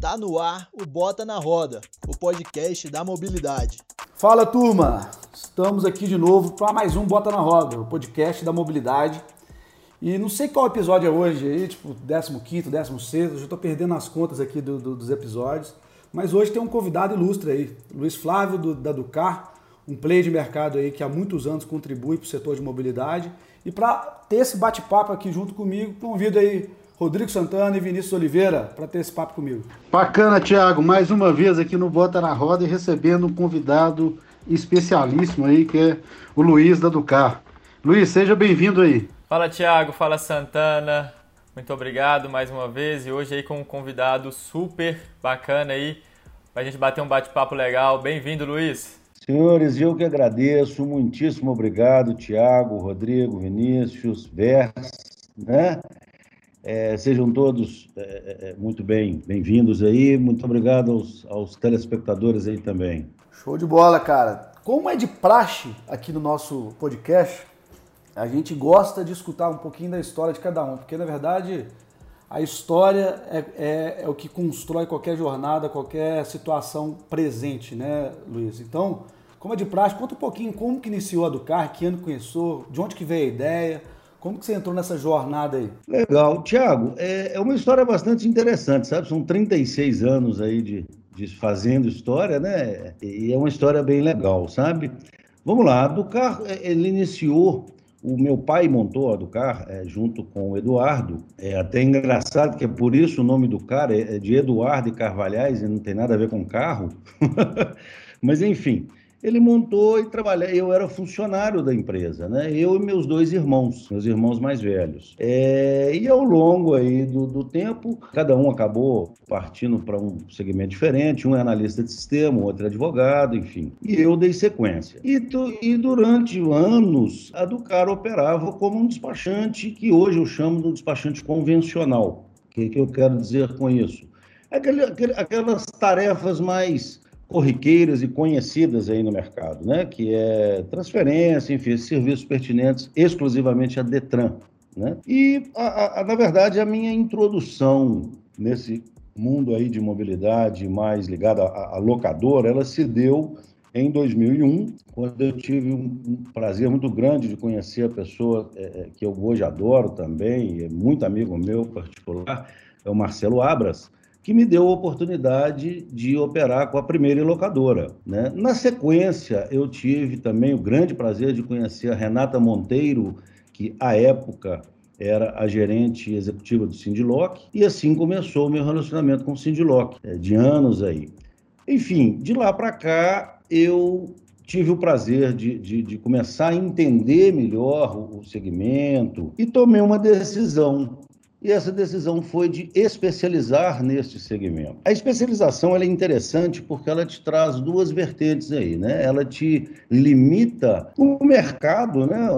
Tá no ar o Bota na Roda, o podcast da mobilidade. Fala turma, estamos aqui de novo para mais um Bota na Roda, o podcast da mobilidade. E não sei qual episódio é hoje aí, tipo 15, 16, eu já estou perdendo as contas aqui do, do, dos episódios. Mas hoje tem um convidado ilustre aí, Luiz Flávio do, da Ducar, um play de mercado aí que há muitos anos contribui para o setor de mobilidade. E para ter esse bate-papo aqui junto comigo, convido aí Rodrigo Santana e Vinícius Oliveira para ter esse papo comigo. Bacana, Thiago, mais uma vez aqui no Bota na Roda e recebendo um convidado especialíssimo aí, que é o Luiz da Ducar. Luiz, seja bem-vindo aí. Fala, Thiago, fala Santana. Muito obrigado mais uma vez e hoje aí com um convidado super bacana aí para a gente bater um bate-papo legal. Bem-vindo, Luiz. Senhores, eu que agradeço, muitíssimo obrigado, Tiago, Rodrigo, Vinícius, Vers, né? É, sejam todos é, é, é muito bem, bem-vindos aí. Muito obrigado aos, aos telespectadores aí também. Show de bola, cara. Como é de praxe aqui no nosso podcast, a gente gosta de escutar um pouquinho da história de cada um, porque na verdade a história é, é, é, o que constrói qualquer jornada, qualquer situação presente, né, Luiz? Então, como é de praxe, conta um pouquinho como que iniciou a Ducar, que ano começou, de onde que veio a ideia, como que você entrou nessa jornada aí? Legal. Tiago, é, é uma história bastante interessante, sabe? São 36 anos aí de, de fazendo história, né? E é uma história bem legal, sabe? Vamos lá, a Ducar, é, ele iniciou o meu pai montou a Ducar é, junto com o Eduardo. É até engraçado que é por isso o nome do cara é, é de Eduardo e Carvalhais e não tem nada a ver com carro. Mas enfim, ele montou e trabalhava. Eu era funcionário da empresa, né? Eu e meus dois irmãos, meus irmãos mais velhos. É, e ao longo aí do, do tempo, cada um acabou partindo para um segmento diferente. Um é analista de sistema, o outro é advogado, enfim. E eu dei sequência. E, tu, e durante anos, a Ducar operava como um despachante que hoje eu chamo de despachante convencional. O que, que eu quero dizer com isso? Aquele, aquele, aquelas tarefas mais corriqueiras e conhecidas aí no mercado, né? que é transferência, enfim, serviços pertinentes exclusivamente à Detran. Né? E, a, a, na verdade, a minha introdução nesse mundo aí de mobilidade mais ligada à, à locadora, ela se deu em 2001, quando eu tive um, prazer muito grande de conhecer a pessoa é, é que eu hoje adoro também, é muito amigo meu particular, é o Marcelo Abras, que me deu a oportunidade de operar com a primeira locadora. Né? Na sequência, eu tive também o grande prazer de conhecer a Renata Monteiro, que à época era a gerente executiva do Sindiloc, e assim começou o meu relacionamento com o Sindiloc, é, de anos aí. Enfim, de lá para cá, eu tive o prazer de, de, de, começar a entender melhor o segmento e tomei uma decisão e essa decisão foi de especializar neste segmento. A especialização é interessante porque ela te traz duas vertentes aí, né? Ela te limita o mercado, né?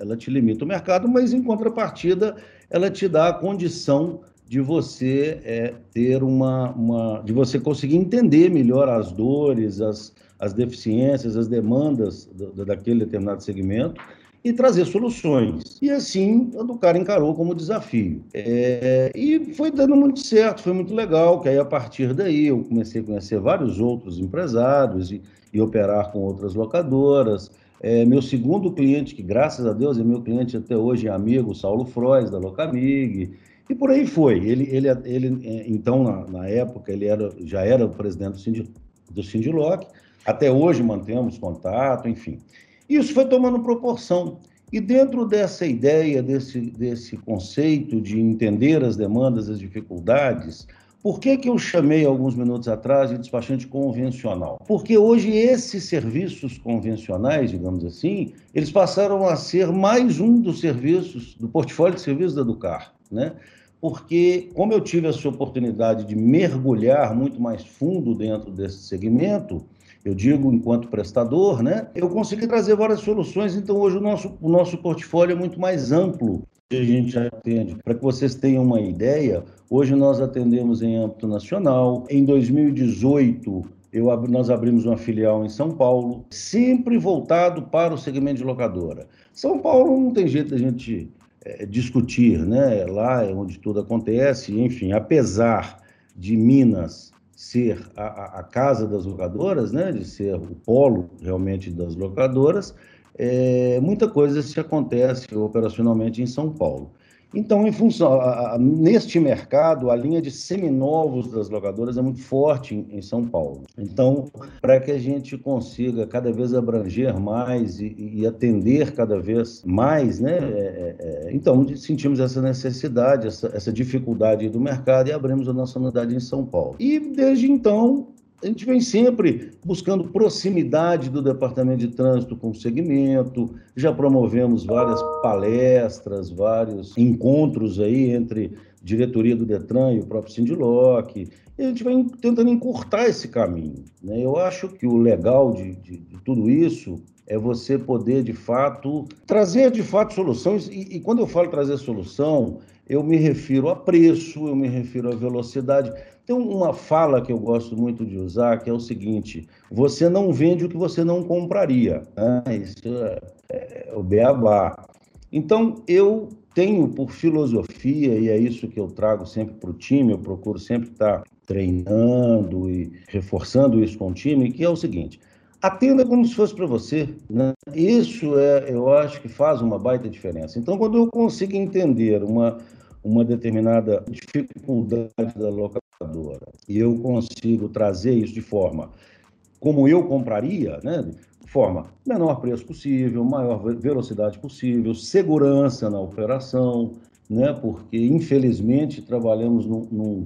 Ela te limita o mercado, mas em contrapartida ela te dá a condição de você é, ter uma, uma, de você conseguir entender melhor as dores, as, as deficiências, as demandas do, daquele determinado segmento e trazer soluções. E assim, a do cara encarou como desafio. É, e foi dando muito certo, foi muito legal, que aí a partir daí eu comecei a conhecer vários outros empresários e, e operar com outras locadoras. É, meu segundo cliente, que graças a Deus é meu cliente até hoje, é amigo, Saulo Frois, da Locamig, e por aí foi. Ele, ele, ele é, então, na, na época, ele era, já era o presidente do, do Sindiloc, até hoje mantemos contato, enfim. Isso foi tomando proporção. E dentro dessa ideia, desse, desse conceito de entender as demandas, as dificuldades, por que, que eu chamei alguns minutos atrás de despachante convencional? Porque hoje esses serviços convencionais, digamos assim, eles passaram a ser mais um dos serviços, do portfólio de serviços da Ducar, né? Porque, como eu tive essa oportunidade de mergulhar muito mais fundo dentro desse segmento, eu digo enquanto prestador, né? Eu consegui trazer várias soluções, então hoje o nosso, o nosso portfólio é muito mais amplo que a gente atende. Para que vocês tenham uma ideia, hoje nós atendemos em âmbito nacional. Em 2018, eu, nós abrimos uma filial em São Paulo, sempre voltado para o segmento de locadora. São Paulo não tem jeito da gente é, discutir, né? Lá é onde tudo acontece, enfim, apesar de Minas ser a, a, casa das locadoras, né? De ser o polo realmente das locadoras, é, muita coisa se acontece operacionalmente em São Paulo. Então, em função, a, a, neste mercado, a linha de seminovos das locadoras é muito forte em, em São Paulo. Então, para que a gente consiga cada vez abranger mais e, e atender cada vez mais, né? É, é, é então, sentimos essa necessidade, essa, essa dificuldade do mercado e abrimos a nossa unidade em São Paulo. E desde então, a gente vem sempre buscando proximidade do Departamento de Trânsito com o segmento, já promovemos várias palestras, vários encontros aí entre diretoria do Detran e o próprio Sindiloc, e a gente vem tentando encurtar esse caminho. Né? Eu acho que o legal de, de, de, tudo isso é você poder, de fato, trazer, de fato, soluções, e, e quando eu falo trazer solução, eu me refiro a preço, eu me refiro a velocidade, tem uma fala que eu gosto muito de usar, que é o seguinte: você não vende o que você não compraria. Né? Isso é, é o beabá. Então, eu tenho por filosofia, e é isso que eu trago sempre para o time, eu procuro sempre estar treinando e reforçando isso com o time, que é o seguinte: atenda como se fosse para você. Né? Isso é, eu acho que faz uma baita diferença. Então, quando eu consigo entender uma, uma determinada dificuldade da locadora e eu consigo trazer isso de forma como eu compraria, né? Forma menor preço possível, maior velocidade possível, segurança na operação, né? Porque infelizmente trabalhamos num, num,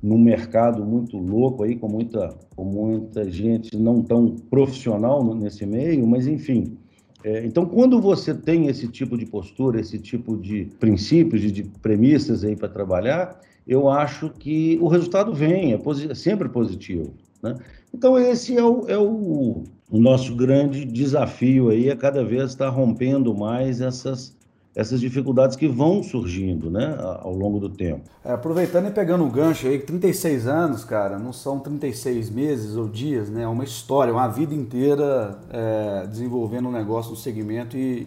num mercado muito louco aí com muita com muita gente não tão profissional nesse meio, mas enfim, é, então, quando você tem esse tipo de postura, esse tipo de princípios e de premissas aí para trabalhar, eu acho que o resultado vem, é, posi é sempre positivo. Né? Então, esse é o, é o, o nosso grande desafio aí, é cada vez estar rompendo mais essas essas dificuldades que vão surgindo né, ao longo do tempo. É, aproveitando e pegando um gancho aí, 36 anos, cara, não são 36 meses ou dias, né? É uma história, uma vida inteira é, desenvolvendo um negócio no segmento e,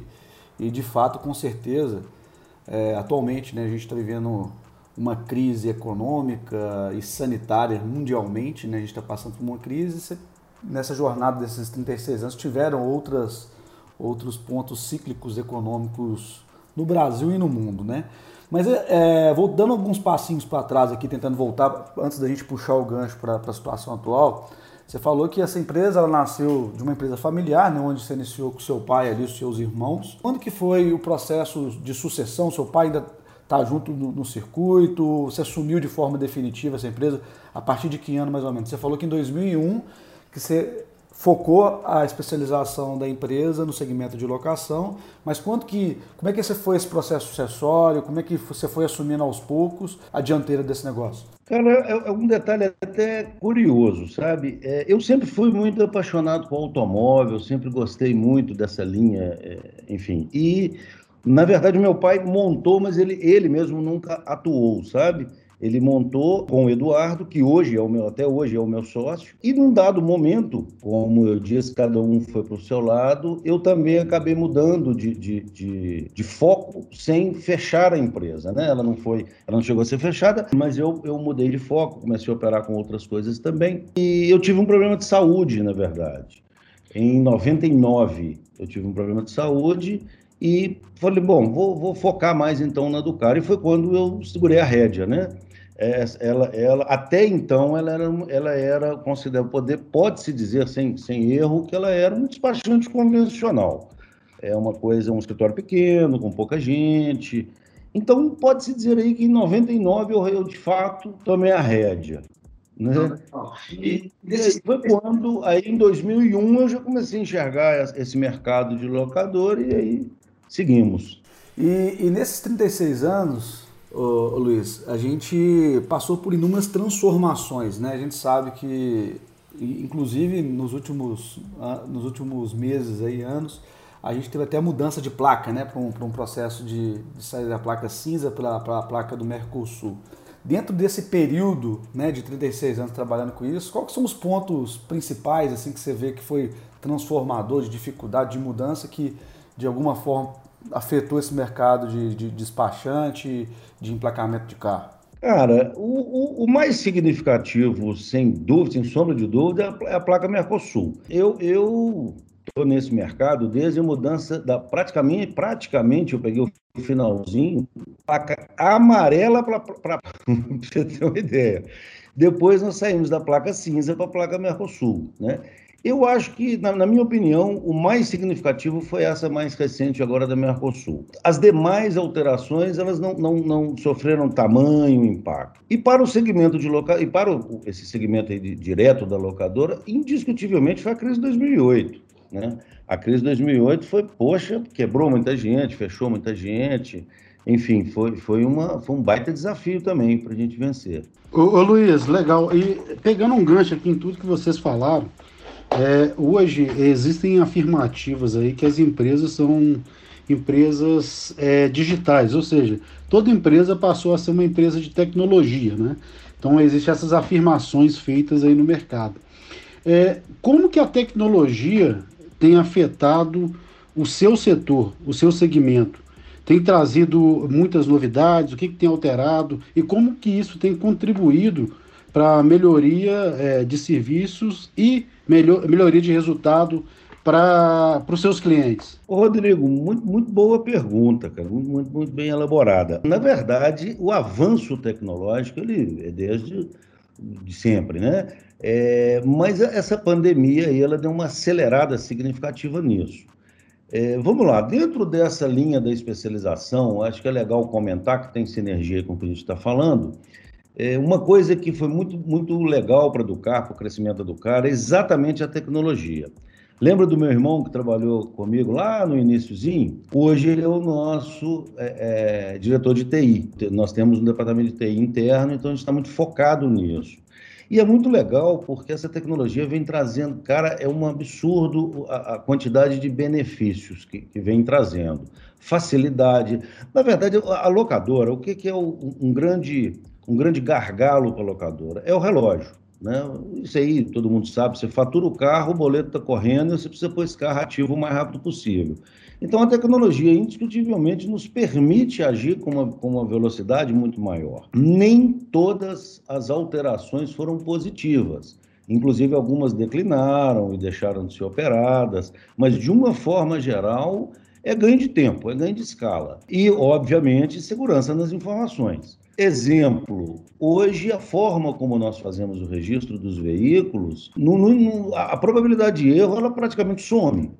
e de fato, com certeza, é, atualmente né, a gente está vivendo uma crise econômica e sanitária mundialmente, né? A gente está passando por uma crise nessa jornada desses 36 anos tiveram outras, outros pontos cíclicos econômicos no Brasil e no mundo, né? Mas é, é vou dando alguns passinhos para trás aqui, tentando voltar, antes da gente puxar o gancho para a situação atual. Você falou que essa empresa ela nasceu de uma empresa familiar, né, onde você iniciou com seu pai ali, os seus irmãos. Quando que foi o processo de sucessão? Seu pai ainda está junto no, no, circuito? Você assumiu de forma definitiva essa empresa? A partir de que ano mais ou menos? Você falou que em 2001 que você focou a especialização da empresa no segmento de locação, mas quanto que, como é que você foi esse processo sucessório, como é que você foi assumindo aos poucos a dianteira desse negócio? Cara, é, é um detalhe até curioso, sabe? É, eu sempre fui muito apaixonado por automóvel, sempre gostei muito dessa linha, é, enfim. E, na verdade, meu pai montou, mas ele, ele mesmo nunca atuou, sabe? Ele montou com o Eduardo, que hoje é o meu, até hoje é o meu sócio, e num dado momento, como eu disse, cada um foi para o seu lado, eu também acabei mudando de, de, de, de, foco sem fechar a empresa, né? Ela não foi, ela não chegou a ser fechada, mas eu, eu mudei de foco, comecei a operar com outras coisas também, e eu tive um problema de saúde, na verdade. Em 99, eu tive um problema de saúde e falei, bom, vou, vou, focar mais então na Ducar. E foi quando eu segurei a rédea, né? É, ela, ela, até então, ela era, ela era considerada, poder, pode-se dizer sem, sem erro, que ela era um despachante convencional. É uma coisa, um escritório pequeno, com pouca gente. Então, pode-se dizer aí que em 99 eu, eu de fato, tomei a rédea. Né? E, e foi quando, aí em 2001, eu já comecei a enxergar esse mercado de locador e aí seguimos. E, e nesses 36 anos, Ô, Luiz, a gente passou por inúmeras transformações, né? A gente sabe que, inclusive nos últimos, nos últimos meses aí, anos, a gente teve até mudança de placa, né? Para um, um processo de, de sair da placa cinza para a placa do Mercosul. Dentro desse período né, de 36 anos trabalhando com isso, quais são os pontos principais assim que você vê que foi transformador, de dificuldade, de mudança, que de alguma forma afetou esse mercado de, de despachante, de emplacamento de carro? Cara, o, o, o, mais significativo, sem dúvida, sem sombra de dúvida, é a placa Mercosul. Eu, eu estou nesse mercado desde a mudança da praticamente, praticamente eu peguei o finalzinho, placa amarela para você ter uma ideia. Depois nós saímos da placa cinza para a placa Mercosul, né? Eu acho que, na, na, minha opinião, o mais significativo foi essa mais recente agora da Mercosul. As demais alterações, elas não, não, não sofreram tamanho impacto. E para o segmento de loca... e para o, esse segmento de, direto da locadora, indiscutivelmente foi a crise de 2008. Né? A crise de 2008 foi, poxa, quebrou muita gente, fechou muita gente, enfim, foi, foi, uma, foi um baita desafio também para a gente vencer. Ô, ô, Luiz, legal. E pegando um gancho aqui em tudo que vocês falaram, é, hoje existem afirmativas aí que as empresas são empresas é, digitais, ou seja, toda empresa passou a ser uma empresa de tecnologia, né? Então existem essas afirmações feitas aí no mercado. É, como que a tecnologia tem afetado o seu setor, o seu segmento? Tem trazido muitas novidades? O que, que tem alterado? E como que isso tem contribuído para a melhoria é, de serviços e melhor, melhoria de resultado para os seus clientes? Rodrigo, muito, muito boa pergunta, cara, muito, muito, muito, bem elaborada. Na verdade, o avanço tecnológico ele é desde de sempre, né? É, mas essa pandemia aí, ela deu uma acelerada significativa nisso. É, vamos lá, dentro dessa linha da especialização, acho que é legal comentar que tem sinergia com o que a gente está falando. É, uma coisa que foi muito, muito legal para educar, para o crescimento do cara, é exatamente a tecnologia. Lembra do meu irmão que trabalhou comigo lá no iníciozinho? Hoje ele é o nosso é, é, diretor de TI. Nós temos um departamento de TI interno, então a gente está muito focado nisso. E é muito legal porque essa tecnologia vem trazendo, cara, é um absurdo a, a quantidade de benefícios que, que, vem trazendo. Facilidade. Na verdade, a locadora, o que, que é o, um grande um grande gargalo para a locadora é o relógio. Né? Isso aí todo mundo sabe. Você fatura o carro, o boleto está correndo e você precisa pôr esse carro ativo o mais rápido possível. Então a tecnologia indiscutivelmente nos permite agir com uma, com uma velocidade muito maior. Nem todas as alterações foram positivas. Inclusive, algumas declinaram e deixaram de ser operadas, mas de uma forma geral, é ganho de tempo, é ganho de escala. E, obviamente, segurança nas informações. Exemplo, hoje a forma como nós fazemos o registro dos veículos, no, no, a probabilidade de erro ela praticamente some.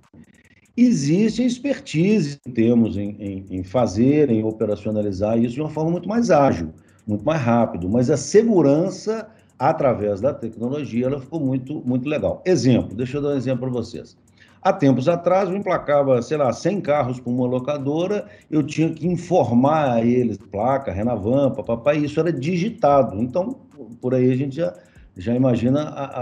Existe expertise que temos em, em, em fazer, em operacionalizar isso de uma forma muito mais ágil, muito mais rápido, mas a segurança através da tecnologia ela ficou muito, muito legal. Exemplo, deixa eu dar um exemplo para vocês. Há tempos atrás, eu emplacava, sei lá, 100 carros para uma locadora, eu tinha que informar a eles, placa, Renavan, papapá, e isso era digitado. Então, por aí a gente já, já imagina a, a,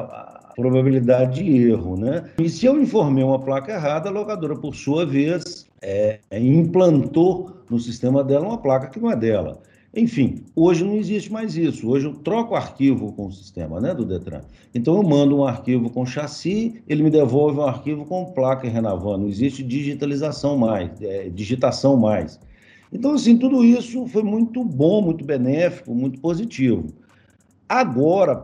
a probabilidade de erro, né? E se eu informei uma placa errada, a locadora, por sua vez, é, implantou no sistema dela uma placa que não é dela. Enfim, hoje não existe mais isso. Hoje eu troco arquivo com o sistema né, do Detran. Então eu mando um arquivo com chassi, ele me devolve um arquivo com placa e Renavan. Não existe digitalização mais, é, digitação mais. Então, assim, tudo isso foi muito bom, muito benéfico, muito positivo. Agora,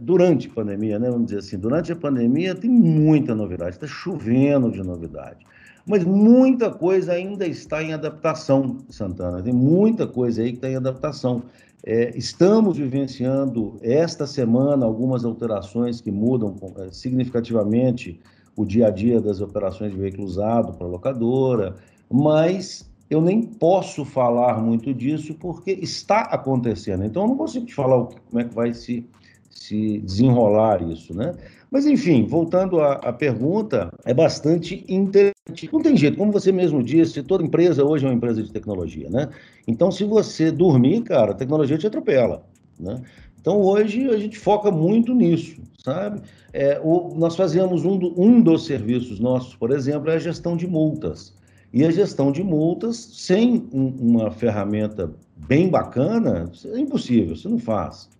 durante a pandemia, né, vamos dizer assim, durante a pandemia tem muita novidade, está chovendo de novidade. Mas muita coisa ainda está em adaptação, Santana. Tem muita coisa aí que está em adaptação. É, estamos vivenciando esta semana algumas alterações que mudam é, significativamente o dia a dia das operações de veículo usado para locadora, mas eu nem posso falar muito disso porque está acontecendo. Então, eu não consigo te falar como é que vai se, se desenrolar isso, né? Mas, enfim, voltando à, à, pergunta, é bastante interessante. Não tem jeito, como você mesmo disse, toda empresa hoje é uma empresa de tecnologia, né? Então, se você dormir, cara, a tecnologia te atropela, né? Então, hoje a gente foca muito nisso, sabe? É, o, nós fazemos um, do, um dos serviços nossos, por exemplo, é a gestão de multas. E a gestão de multas, sem um, uma ferramenta bem bacana, é impossível, você não faz.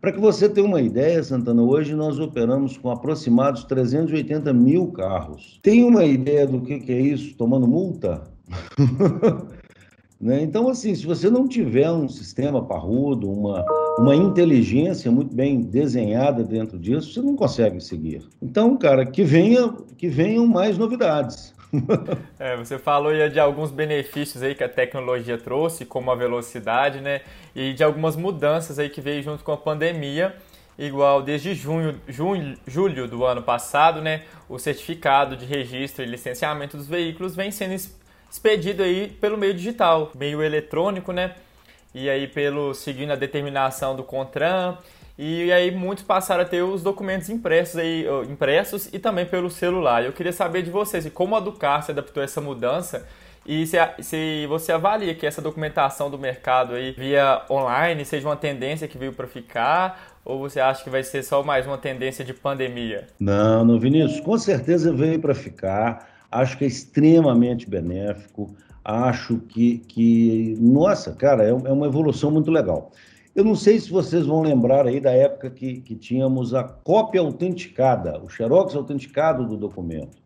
Para que você tenha uma ideia, Santana, hoje nós operamos com aproximados 380 mil carros. Tem uma ideia do que, que é isso tomando multa? né? Então, assim, se você não tiver um sistema parrudo, uma, uma inteligência muito bem desenhada dentro disso, você não consegue seguir. Então, cara, que, venha, que venham mais novidades. É, você falou de alguns benefícios aí que a tecnologia trouxe, como a velocidade, né? E de algumas mudanças aí que veio junto com a pandemia igual desde junho, junho, julho do ano passado, né, o certificado de registro e licenciamento dos veículos vem sendo expedido aí pelo meio digital, meio eletrônico, né? E aí pelo seguindo a determinação do CONTRAN, e aí muitos passaram a ter os documentos impressos aí, impressos e também pelo celular. Eu queria saber de vocês como a Ducar se adaptou a essa mudança e se, se, você avalia que essa documentação do mercado aí via online seja uma tendência que veio para ficar ou você acha que vai ser só mais uma tendência de pandemia? Não, não, Vinícius, com certeza veio para ficar. Acho que é extremamente benéfico. Acho que, que nossa, cara, é, é uma evolução muito legal. Eu não sei se vocês vão lembrar aí da época que, que tínhamos a cópia autenticada, o xerox autenticado do documento.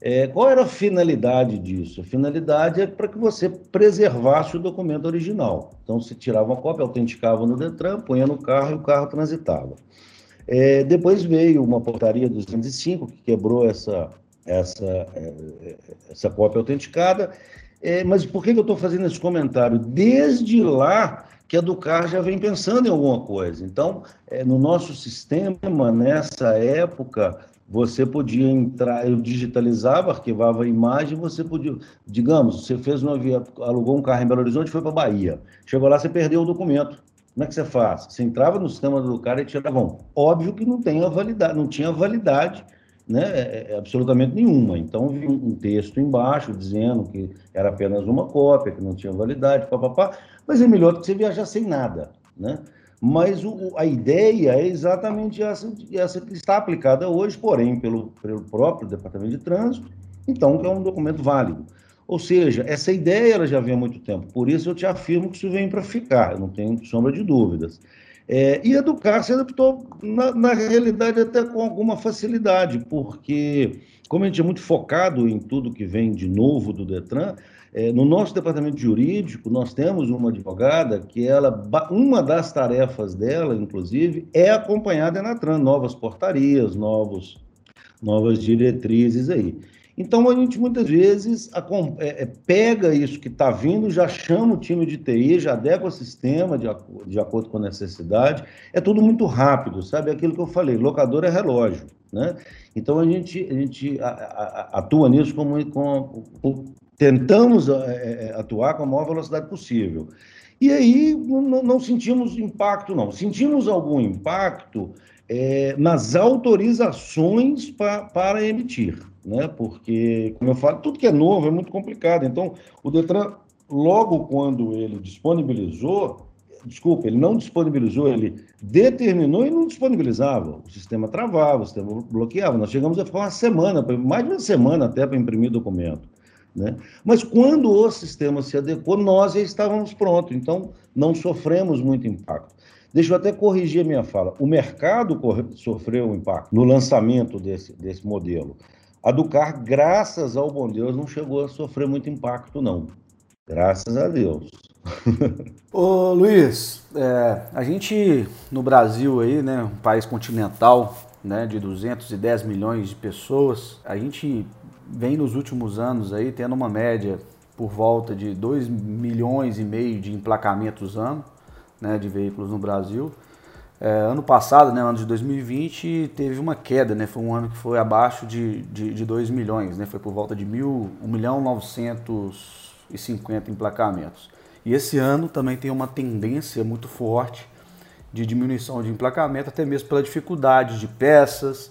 É, qual era a finalidade disso? A finalidade é para que você preservasse o documento original. Então, se tirava uma cópia, autenticava no Detran, punha no carro e o carro transitava. É, depois veio uma portaria 205 que quebrou essa, essa, é, essa cópia autenticada. É, mas por que, eu estou fazendo esse comentário? Desde lá que a Ducar já vem pensando em alguma coisa. Então, é, no nosso sistema, nessa época, você podia entrar, eu digitalizava, arquivava a imagem, você podia, digamos, você fez uma via, alugou um carro em Belo Horizonte foi para Bahia. Chegou lá, você perdeu o documento. Como é que você faz? Você entrava no sistema do cara e tirava. Bom, óbvio que não tem a validade, não tinha validade, né, é, é, absolutamente nenhuma. Então, vi um texto embaixo dizendo que era apenas uma cópia, que não tinha validade, papapá, mas é melhor do que você viajar sem nada, né? Mas o, a ideia é exatamente essa, essa que está aplicada hoje, porém, pelo, pelo próprio Departamento de Trânsito, então, que é um documento válido. Ou seja, essa ideia ela já vem há muito tempo, por isso eu te afirmo que isso vem para ficar, eu não tenho sombra de dúvidas. É, e educar se adaptou, na, na, realidade, até com alguma facilidade, porque, como a gente é muito focado em tudo que vem de novo do Detran, é, no nosso departamento jurídico, nós temos uma advogada que ela, uma das tarefas dela, inclusive, é acompanhar a Denatran, novas portarias, novos, novas diretrizes aí. Então, a gente muitas vezes é, é, pega isso que está vindo, já chama o time de TI, já adequa o sistema de, de acordo com a necessidade. É tudo muito rápido, sabe? Aquilo que eu falei, locador é relógio, né? Então, a gente, a gente atua nisso como, com, com, tentamos é, atuar com a maior velocidade possível. E aí não, não sentimos impacto, não. Sentimos algum impacto é, nas autorizações pa, para emitir, né? Porque, como eu falo, tudo que é novo é muito complicado. Então, o Detran, logo quando ele disponibilizou, desculpa, ele não disponibilizou, ele determinou e não disponibilizava. O sistema travava, o sistema bloqueava. Nós chegamos a ficar uma semana, mais de uma semana até para imprimir documento. Né? Mas quando o sistema se adequou, nós já estávamos prontos, então não sofremos muito impacto. Deixa eu até corrigir a minha fala. O mercado sofreu um impacto no lançamento desse, desse modelo. A Ducar, graças ao bom Deus, não chegou a sofrer muito impacto, não. Graças a Deus. Ô Luiz, é, a gente no Brasil aí, né, um país continental, né, de 210 milhões de pessoas, a gente vem nos últimos anos aí tendo uma média por volta de 2 milhões e meio de emplacamentos ano né, de veículos no Brasil. É, ano passado, né, ano de 2020, teve uma queda, né, foi um ano que foi abaixo de, de, de 2 milhões, né, foi por volta de mil, 1 milhão 950 emplacamentos. E esse ano também tem uma tendência muito forte de diminuição de emplacamento, até mesmo pela dificuldade de peças,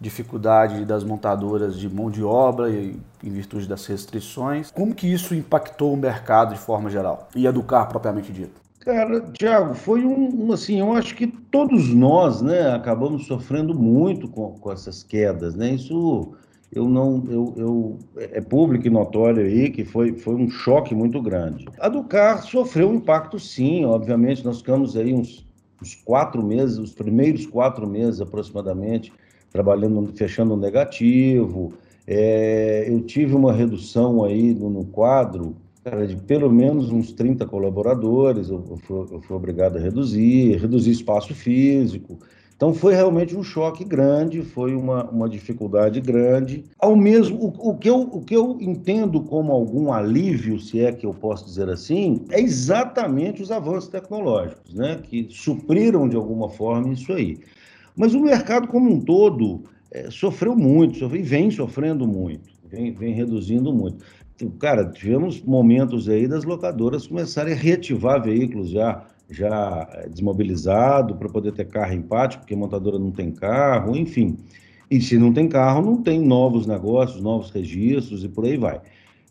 dificuldade das montadoras de mão de obra em virtude das restrições. Como que isso impactou o mercado de forma geral e a do carro propriamente dito? Cara, Tiago, foi um, assim, eu acho que todos nós, né, acabamos sofrendo muito com, com essas quedas, né, isso eu não, eu, eu, é público e notório aí que foi, foi um choque muito grande. A do carro sofreu um impacto sim, obviamente, nós ficamos aí uns, uns quatro meses, os primeiros quatro meses aproximadamente, trabalhando, fechando negativo, É, eu tive uma redução aí no, no quadro cara, de pelo menos uns 30 colaboradores, eu, fui, eu fui obrigado a reduzir, reduzir espaço físico, então foi realmente um choque grande, foi uma, uma dificuldade grande. Ao mesmo, o, o, que eu, o que eu entendo como algum alívio, se é que eu posso dizer assim, é exatamente os avanços tecnológicos, né, que supriram de alguma forma isso aí. Mas o mercado como um todo é, sofreu muito, sofreu, e vem sofrendo muito, vem, vem reduzindo muito. Cara, tivemos momentos aí das locadoras começarem a reativar veículos já já eh, desmobilizado para poder ter carro empático, porque a montadora não tem carro, enfim. E se não tem carro, não tem novos negócios, novos registros e por aí vai.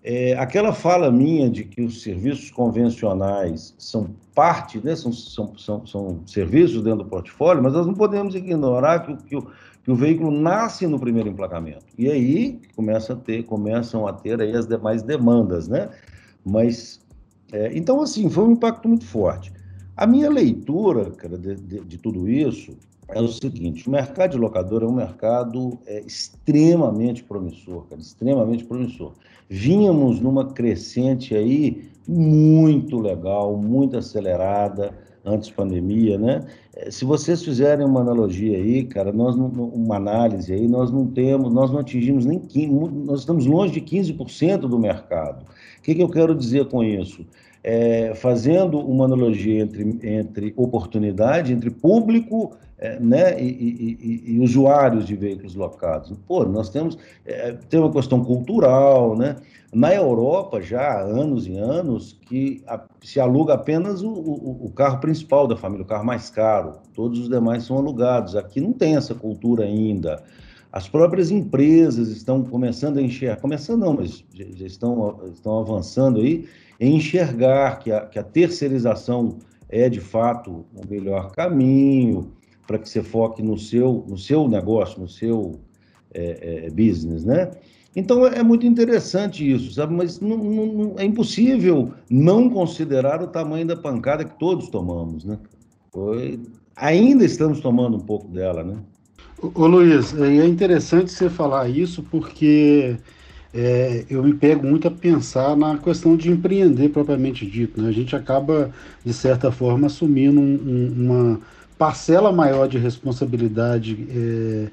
É, aquela fala minha de que os serviços convencionais são parte, né, são, são, são, são serviços dentro do portfólio, mas nós não podemos ignorar que, que, o, que o veículo nasce no primeiro emplacamento. E aí começa a ter, começam a ter aí as demais demandas, né? Mas, é, então, assim, foi um impacto muito forte. A minha leitura, cara, de, de, de, tudo isso é o seguinte: o mercado de locadora é um mercado é, extremamente promissor, cara, extremamente promissor. Vínhamos numa crescente aí muito legal, muito acelerada antes pandemia, né? É, se vocês fizerem uma analogia aí, cara, nós uma análise aí, nós não temos, nós não atingimos nem 15, nós estamos longe de 15% do mercado. O que, que eu quero dizer com isso? É, fazendo uma analogia entre, entre oportunidade, entre público é, né, e, e, e, usuários de veículos locados. Pô, nós temos é, tem uma questão cultural, né? Na Europa, já há anos e anos, que a, se aluga apenas o, o, o, carro principal da família, o carro mais caro. Todos os demais são alugados. Aqui não tem essa cultura ainda. As próprias empresas estão começando a enxergar, começando não, mas já, já estão, estão avançando aí enxergar que a, que a terceirização é de fato o melhor caminho para que você foque no seu, no seu negócio, no seu é, é, business, né? Então é muito interessante isso, sabe? Mas não, não, é impossível não considerar o tamanho da pancada que todos tomamos, né? Foi... Ainda estamos tomando um pouco dela, né? Ô Luiz, é interessante você falar isso porque é, eu me pego muito a pensar na questão de empreender propriamente dito. Né? A gente acaba, de certa forma, assumindo um, um, uma parcela maior de responsabilidade é,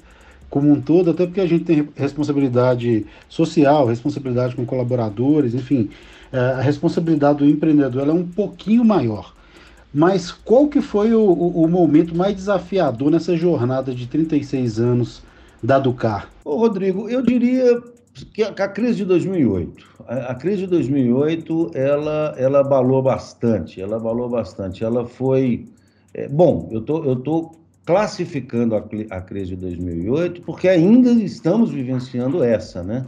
como um todo, até porque a gente tem responsabilidade social, responsabilidade com colaboradores, enfim, é, a responsabilidade do empreendedor é um pouquinho maior. Mas qual que foi o, o, o momento mais desafiador nessa jornada de 36 anos da Ducar? Ô Rodrigo, eu diria a, crise de 2008, a, crise de 2008, ela, ela abalou bastante, ela abalou bastante, ela foi, é, bom, eu tô, eu tô classificando a, a crise de 2008 porque ainda estamos vivenciando essa, né?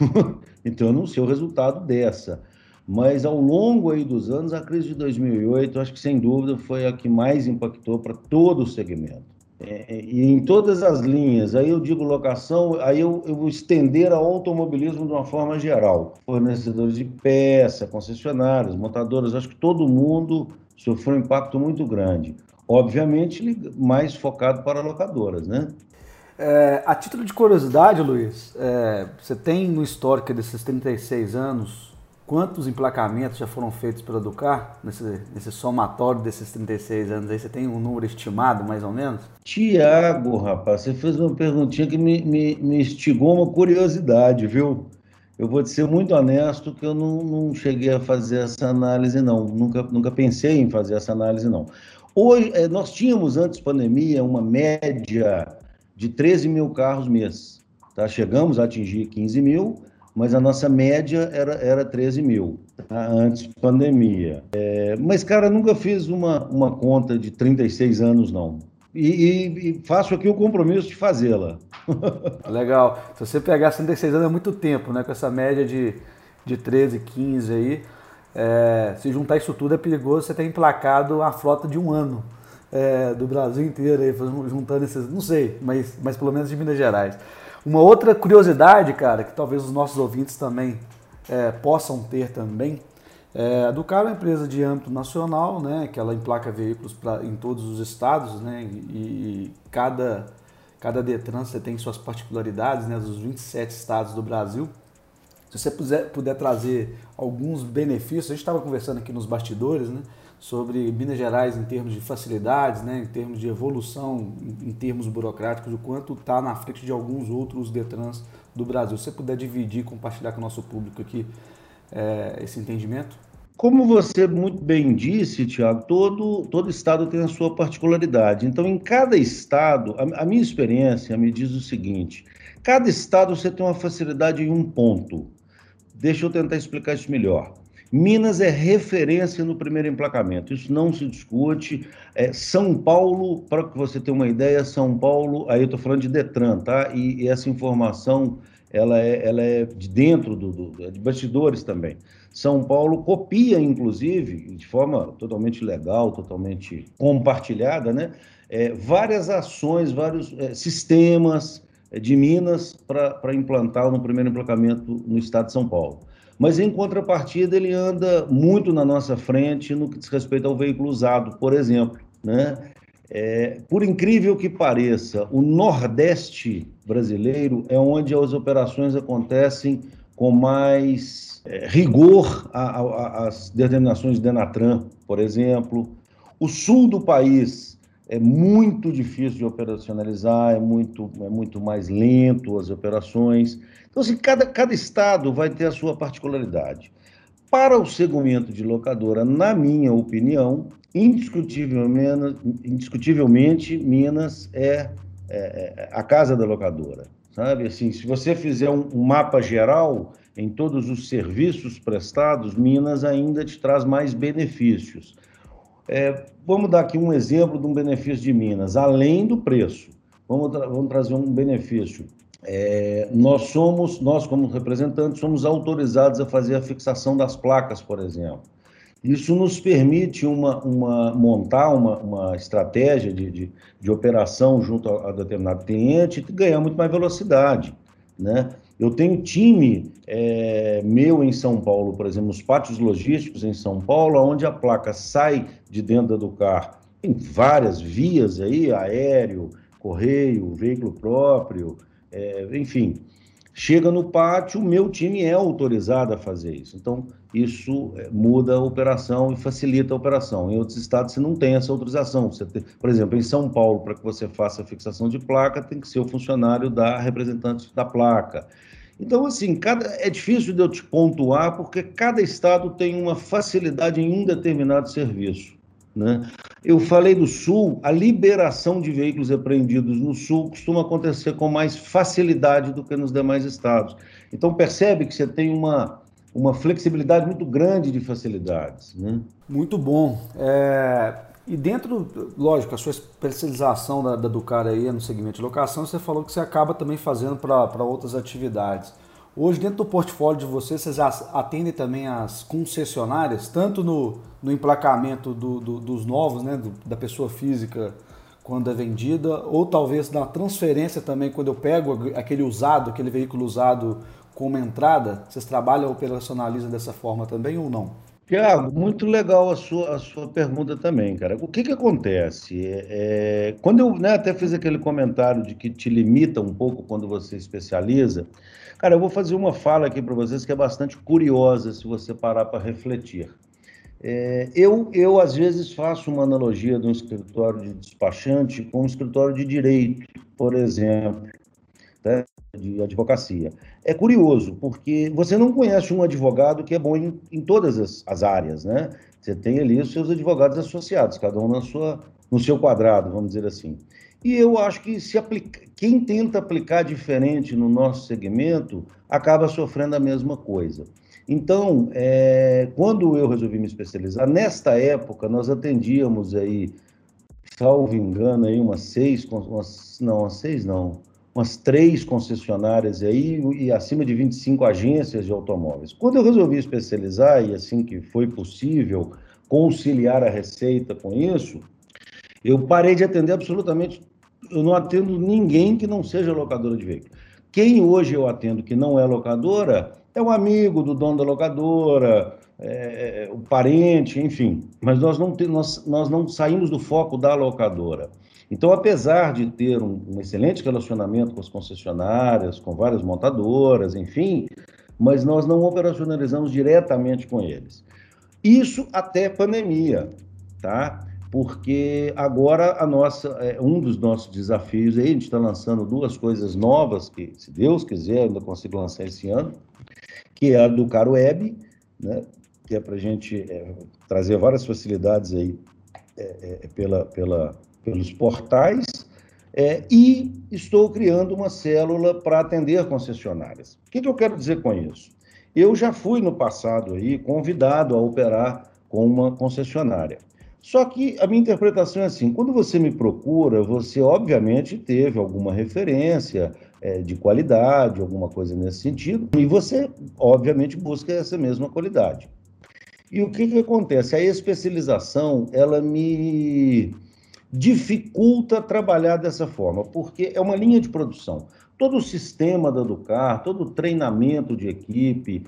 então eu não sei o resultado dessa, mas ao longo aí dos anos, a crise de 2008, acho que sem dúvida foi a que mais impactou para todo o segmento. É, e em todas as linhas, aí eu digo locação, aí eu, eu vou estender ao automobilismo de uma forma geral. Fornecedores de peça, concessionários, montadoras, acho que todo mundo sofreu um impacto muito grande. Obviamente, mais focado para locadoras, né? É, a título de curiosidade, Luiz, é, você tem no histórico desses 36 anos quantos emplacamentos já foram feitos pela Ducar nesse, nesse somatório desses 36 anos aí? Você tem um número estimado, mais ou menos? Tiago, rapaz, você fez uma perguntinha que me, me, me instigou uma curiosidade, viu? Eu vou te ser muito honesto que eu não, não cheguei a fazer essa análise, não. Nunca, nunca pensei em fazer essa análise, não. Hoje, eh, nós tínhamos, antes da pandemia, uma média de 13 mil carros mês. Tá? Chegamos a atingir 15 mil, mas a nossa média era, era 13 mil, tá? antes da pandemia. É, mas, cara, nunca fiz uma, uma conta de 36 anos, não. E, e, e faço aqui o compromisso de fazê-la. Legal. Se você pegar 36 anos é muito tempo, né? Com essa média de, de 13, 15 aí. É, se juntar isso tudo é perigoso você ter emplacado a frota de um ano é, do Brasil inteiro, aí, juntando esses. Não sei, mas, mas pelo menos de Minas Gerais. Uma outra curiosidade, cara, que talvez os nossos ouvintes também é, possam ter também, é, a Ducar é uma empresa de âmbito nacional, né, que ela emplaca veículos pra, em todos os estados, né, e, e cada, cada Detran você tem suas particularidades, né, dos 27 estados do Brasil. Se você puder, puder trazer alguns benefícios, a gente estava conversando aqui nos bastidores, né, sobre Minas Gerais em termos de facilidades, né, em termos de evolução, em, termos burocráticos, o quanto está na frente de alguns outros Detrans do Brasil. Se você puder dividir, compartilhar com o nosso público aqui é, esse entendimento? Como você muito bem disse, Tiago, todo, todo estado tem a sua particularidade. Então, em cada estado, a, a, minha experiência me diz o seguinte: cada estado você tem uma facilidade em um ponto. Deixa eu tentar explicar isso melhor. Minas é referência no primeiro emplacamento, isso não se discute. É, São Paulo, para que você tenha uma ideia, São Paulo, aí eu estou falando de Detran, tá? E, e, essa informação ela é, ela é de dentro do, do, é de bastidores também. São Paulo copia, inclusive, de forma totalmente legal, totalmente compartilhada, né? É, várias ações, vários é, sistemas é, de Minas para implantar no primeiro emplacamento no estado de São Paulo. Mas, em contrapartida, ele anda muito na nossa frente no que diz respeito ao veículo usado, por exemplo. Né? É, por incrível que pareça, o Nordeste brasileiro é onde as operações acontecem com mais é, rigor às determinações de Denatran, por exemplo. O sul do país é muito difícil de operacionalizar, é muito, é muito mais lento as operações. Então, assim, cada, cada estado vai ter a sua particularidade. Para o segmento de locadora, na minha opinião, indiscutivelmente, indiscutivelmente Minas é, é, é a casa da locadora. Sabe, assim, se você fizer um, um mapa geral em todos os serviços prestados, Minas ainda te traz mais benefícios. É, vamos dar aqui um exemplo de um benefício de Minas, além do preço. Vamos, tra vamos trazer um benefício. É, nós somos, nós como representantes, somos autorizados a fazer a fixação das placas, por exemplo. Isso nos permite uma, uma montar uma, uma estratégia de, de, de operação junto a, a, determinado cliente e ganhar muito mais velocidade, né? Eu tenho time é, meu em São Paulo, por exemplo, os pátios logísticos em São Paulo, onde a placa sai de dentro do carro. Tem várias vias aí, aéreo, correio, veículo próprio, é, enfim, chega no pátio, o meu time é autorizado a fazer isso. Então, isso é, muda a operação e facilita a operação. Em outros estados, você não tem essa autorização. Tem, por exemplo, em São Paulo, para que você faça a fixação de placa, tem que ser o funcionário da representante da placa. Então, assim, cada, é difícil de eu te pontuar, porque cada estado tem uma facilidade em um determinado serviço. Né? Eu falei do Sul, a liberação de veículos apreendidos no Sul costuma acontecer com mais facilidade do que nos demais estados. Então, percebe que você tem uma, uma flexibilidade muito grande de facilidades. Né? Muito bom. É... E dentro, lógico, a sua especialização da, da Ducar aí no segmento de locação, você falou que você acaba também fazendo para outras atividades. Hoje, dentro do portfólio de vocês, vocês atendem também as concessionárias, tanto no, no emplacamento do, do, dos novos, né, do, da pessoa física quando é vendida, ou talvez na transferência também, quando eu pego aquele usado, aquele veículo usado como entrada, vocês trabalham, operacionalizam dessa forma também ou não? Tiago, muito legal a sua, a sua pergunta também, cara. O que que acontece? É, é quando eu né, até fiz aquele comentário de que te limita um pouco quando você especializa, Cara, eu vou fazer uma fala aqui para vocês que é bastante curiosa se você parar para refletir. É, eu, eu, às vezes, faço uma analogia de um escritório de despachante com um escritório de direito, por exemplo, né, de advocacia. É curioso, porque você não conhece um advogado que é bom em, em todas as, as, áreas, né? Você tem ali os seus advogados associados, cada um na sua, no seu quadrado, vamos dizer assim. E eu acho que se aplica... quem tenta aplicar diferente no nosso segmento acaba sofrendo a mesma coisa. Então, é... quando eu resolvi me especializar, nesta época nós atendíamos aí, salvo engano, aí umas seis, umas... não, umas seis não, umas três concessionárias aí e acima de 25 agências de automóveis. Quando eu resolvi especializar, e assim que foi possível conciliar a receita com isso, eu parei de atender absolutamente eu não atendo ninguém que não seja locadora de veículo. Quem hoje eu atendo que não é locadora é um amigo do dono da locadora, é, é, o parente, enfim. Mas nós não, te, nós, nós não saímos do foco da locadora. Então, apesar de ter um, um, excelente relacionamento com as concessionárias, com várias montadoras, enfim, mas nós não operacionalizamos diretamente com eles. Isso até pandemia, tá? Porque agora a nossa, é, um dos nossos desafios aí, a gente está lançando duas coisas novas que, se Deus quiser, ainda consigo lançar esse ano, que é a do Caro Web, né? Que é para a gente é, trazer várias facilidades aí é, é, pela, pela pelos portais é, e estou criando uma célula para atender concessionárias. O que, que eu quero dizer com isso? Eu já fui no passado aí convidado a operar com uma concessionária. Só que a minha interpretação é assim: quando você me procura, você obviamente teve alguma referência é, de qualidade, alguma coisa nesse sentido, e você obviamente busca essa mesma qualidade. E o que, que acontece? A especialização ela me dificulta trabalhar dessa forma, porque é uma linha de produção. Todo o sistema da Ducar, todo o treinamento de equipe,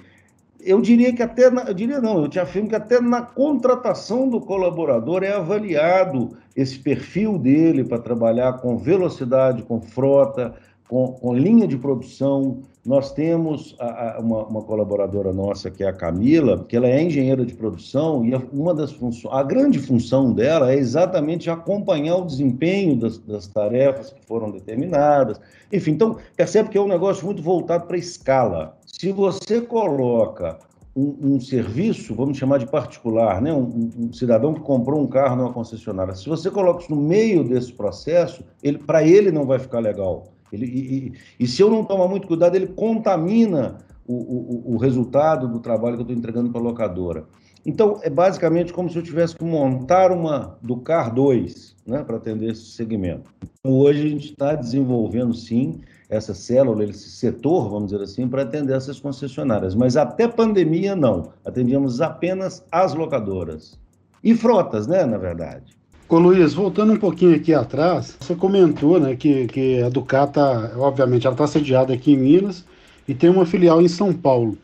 eu diria que até, na, eu diria não, eu te afirmo que até na contratação do colaborador é avaliado esse perfil dele para trabalhar com velocidade, com frota, com, com linha de produção. Nós temos a, a, uma, uma, colaboradora nossa, que é a Camila, que ela é engenheira de produção, e uma das funções, a grande função dela é exatamente acompanhar o desempenho das, das tarefas que foram determinadas. Enfim, então, percebe que é um negócio muito voltado para escala. Se você coloca um, um, serviço, vamos chamar de particular, né? Um, um, cidadão que comprou um carro numa concessionária, se você coloca isso no meio desse processo, ele, para ele não vai ficar legal. Ele, e, e, se eu não tomar muito cuidado, ele contamina o, o, o resultado do trabalho que eu estou entregando para a locadora. Então, é basicamente como se eu tivesse que montar uma do CAR 2 né, para atender esse segmento. Então, hoje a gente está desenvolvendo, sim, essa célula, esse setor, vamos dizer assim, para atender essas concessionárias. Mas até pandemia, não. Atendíamos apenas as locadoras. E frotas, né, na verdade. Ô Luiz, voltando um pouquinho aqui atrás, você comentou né, que, que a Ducata, obviamente, ela está sediada aqui em Minas e tem uma filial em São Paulo.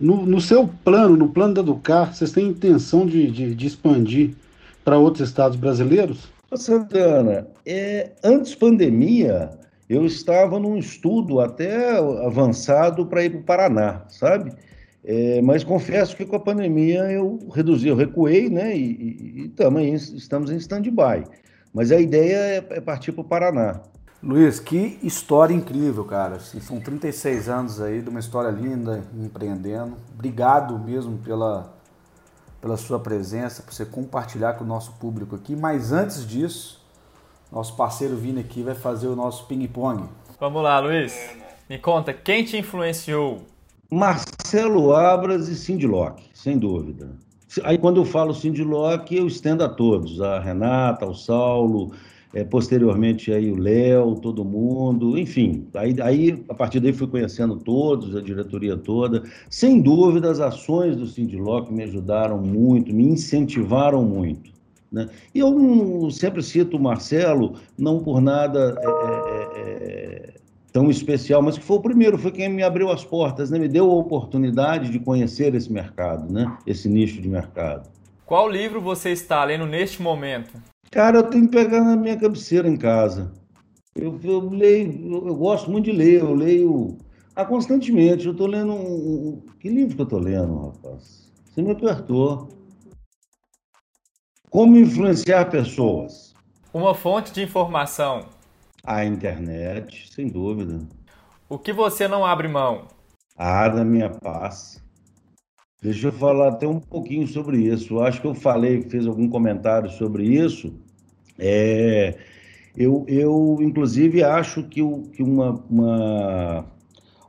No, no seu plano, no plano da Ducar, vocês têm intenção de, de, de expandir para outros estados brasileiros? Santana, é, antes pandemia, eu estava num estudo até avançado para ir para o Paraná, sabe? É, mas confesso que com a pandemia eu reduzi, eu recuei, né? E, e, e também estamos em stand-by. Mas a ideia é, é partir para o Paraná. Luiz, que história incrível, cara. São 36 anos aí de uma história linda, empreendendo. Obrigado mesmo pela, pela sua presença, por você compartilhar com o nosso público aqui. Mas antes disso, nosso parceiro Vini aqui vai fazer o nosso ping-pong. Vamos lá, Luiz. Me conta, quem te influenciou Marcelo Abras e Cindy Locke, sem dúvida. Aí, quando eu falo Cindy Locke, eu estendo a todos, a Renata, o Saulo, é, posteriormente aí o Léo, todo mundo, enfim. Aí, aí, a partir daí, fui conhecendo todos, a diretoria toda. Sem dúvida, as ações do Cindy Locke me ajudaram muito, me incentivaram muito. Né? E eu sempre cito o Marcelo, não por nada é, é, é, tão especial, mas que foi o primeiro, foi quem me abriu as portas, né? me deu a oportunidade de conhecer esse mercado, né? esse nicho de mercado. Qual livro você está lendo neste momento? Cara, eu tenho que pegar na minha cabeceira em casa. Eu, eu leio, eu, eu, gosto muito de ler, eu leio ah, constantemente. Eu estou lendo um, Que livro que eu estou lendo, rapaz? Você me apertou. Como influenciar pessoas? Uma fonte de informação. A internet, sem dúvida. O que você não abre mão? Ah, da minha paz. Deixa eu falar até um pouquinho sobre isso. Eu acho que eu falei, fiz algum comentário sobre isso. É, eu, eu, inclusive, acho que, o, que uma, uma,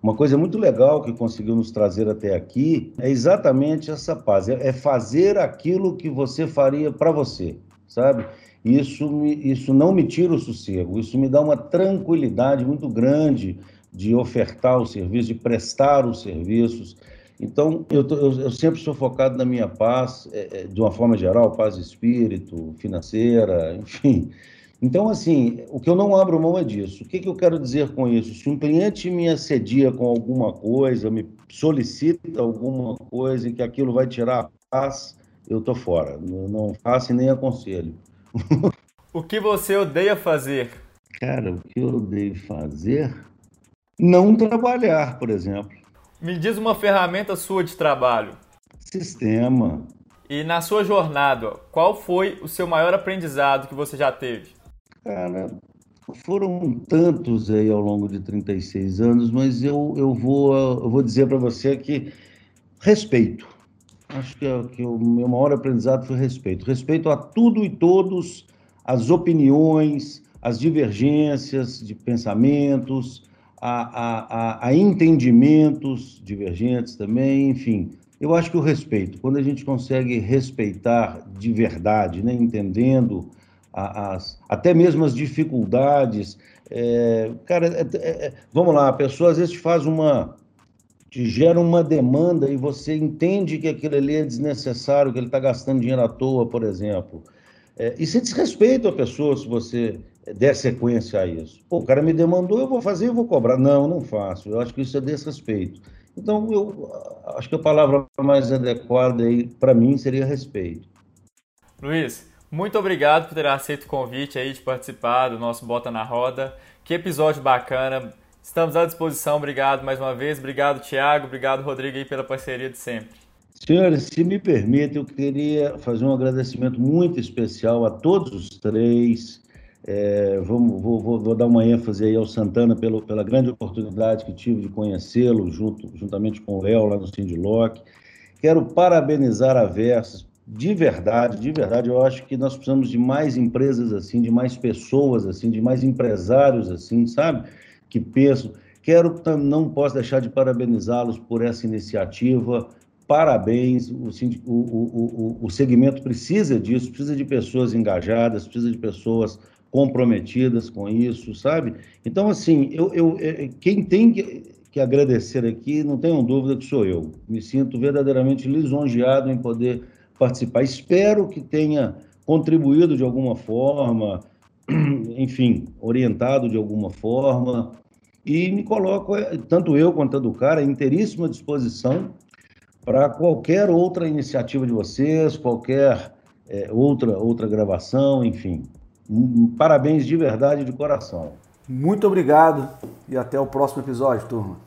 uma coisa muito legal que conseguiu nos trazer até aqui é exatamente essa paz. É, é fazer aquilo que você faria para você, sabe? Isso, me, isso não me tira o sossego, isso me dá uma tranquilidade muito grande de ofertar o serviço, de prestar os serviços. Então, eu, tô, eu, eu sempre sou focado na minha paz, é, é, de uma forma geral, paz de espírito, financeira, enfim. Então, assim, o que eu não abro mão é disso. O que, que eu quero dizer com isso? Se um cliente me assedia com alguma coisa, me solicita alguma coisa e que aquilo vai tirar a paz, eu tô fora. Eu não faço e nem aconselho. O que você odeia fazer? Cara, o que eu odeio fazer? Não trabalhar, por exemplo. Me diz uma ferramenta sua de trabalho. Sistema. E na sua jornada, qual foi o seu maior aprendizado que você já teve? Cara, foram tantos aí ao longo de 36 anos, mas eu, eu, vou, eu vou dizer para você que respeito. Acho que, é, que o meu maior aprendizado foi respeito. Respeito a tudo e todos, as opiniões, as divergências de pensamentos, a, a, a, a entendimentos divergentes também, enfim. Eu acho que o respeito, quando a gente consegue respeitar de verdade, né, entendendo as, até mesmo as dificuldades. É, cara, é, é, é, vamos lá, a pessoa às vezes faz uma. Te gera uma demanda e você entende que aquilo ali é desnecessário, que ele está gastando dinheiro à toa, por exemplo. É, e se desrespeita a pessoa se você der sequência a isso. Pô, o cara me demandou, eu vou fazer, eu vou cobrar. Não, não faço. Eu acho que isso é desrespeito. Então, eu acho que a palavra mais adequada aí para mim seria respeito. Luiz, muito obrigado por ter aceito o convite aí de participar do nosso Bota na Roda. Que episódio bacana. Estamos à disposição. Obrigado mais uma vez. Obrigado, Tiago. Obrigado, Rodrigo, aí pela parceria de sempre. Senhores, se me permite, eu queria fazer um agradecimento muito especial a todos os três. É, vamos, vou, vou, vou, dar uma ênfase aí ao Santana pelo, pela grande oportunidade que tive de conhecê-lo, junto, juntamente com o Léo, lá no Sindiloc. Quero parabenizar a Versus de verdade, de verdade, eu acho que nós precisamos de mais empresas assim, de mais pessoas assim, de mais empresários assim, sabe? Que pensam. Quero, não posso deixar de parabenizá-los por essa iniciativa. Parabéns, o, o, o, o, segmento precisa disso, precisa de pessoas engajadas, precisa de pessoas comprometidas com isso, sabe? Então, assim, eu, eu, é, quem tem que, que agradecer aqui, não tenham dúvida que sou eu. Me sinto verdadeiramente lisonjeado em poder participar. Espero que tenha contribuído de alguma forma, enfim, orientado de alguma forma, e me coloco, eh, tanto eu quanto do cara, à inteiríssima disposição para qualquer outra iniciativa de vocês, qualquer é, outra, outra gravação, enfim. Parabéns de verdade, de coração. Muito obrigado e até o próximo episódio, turma.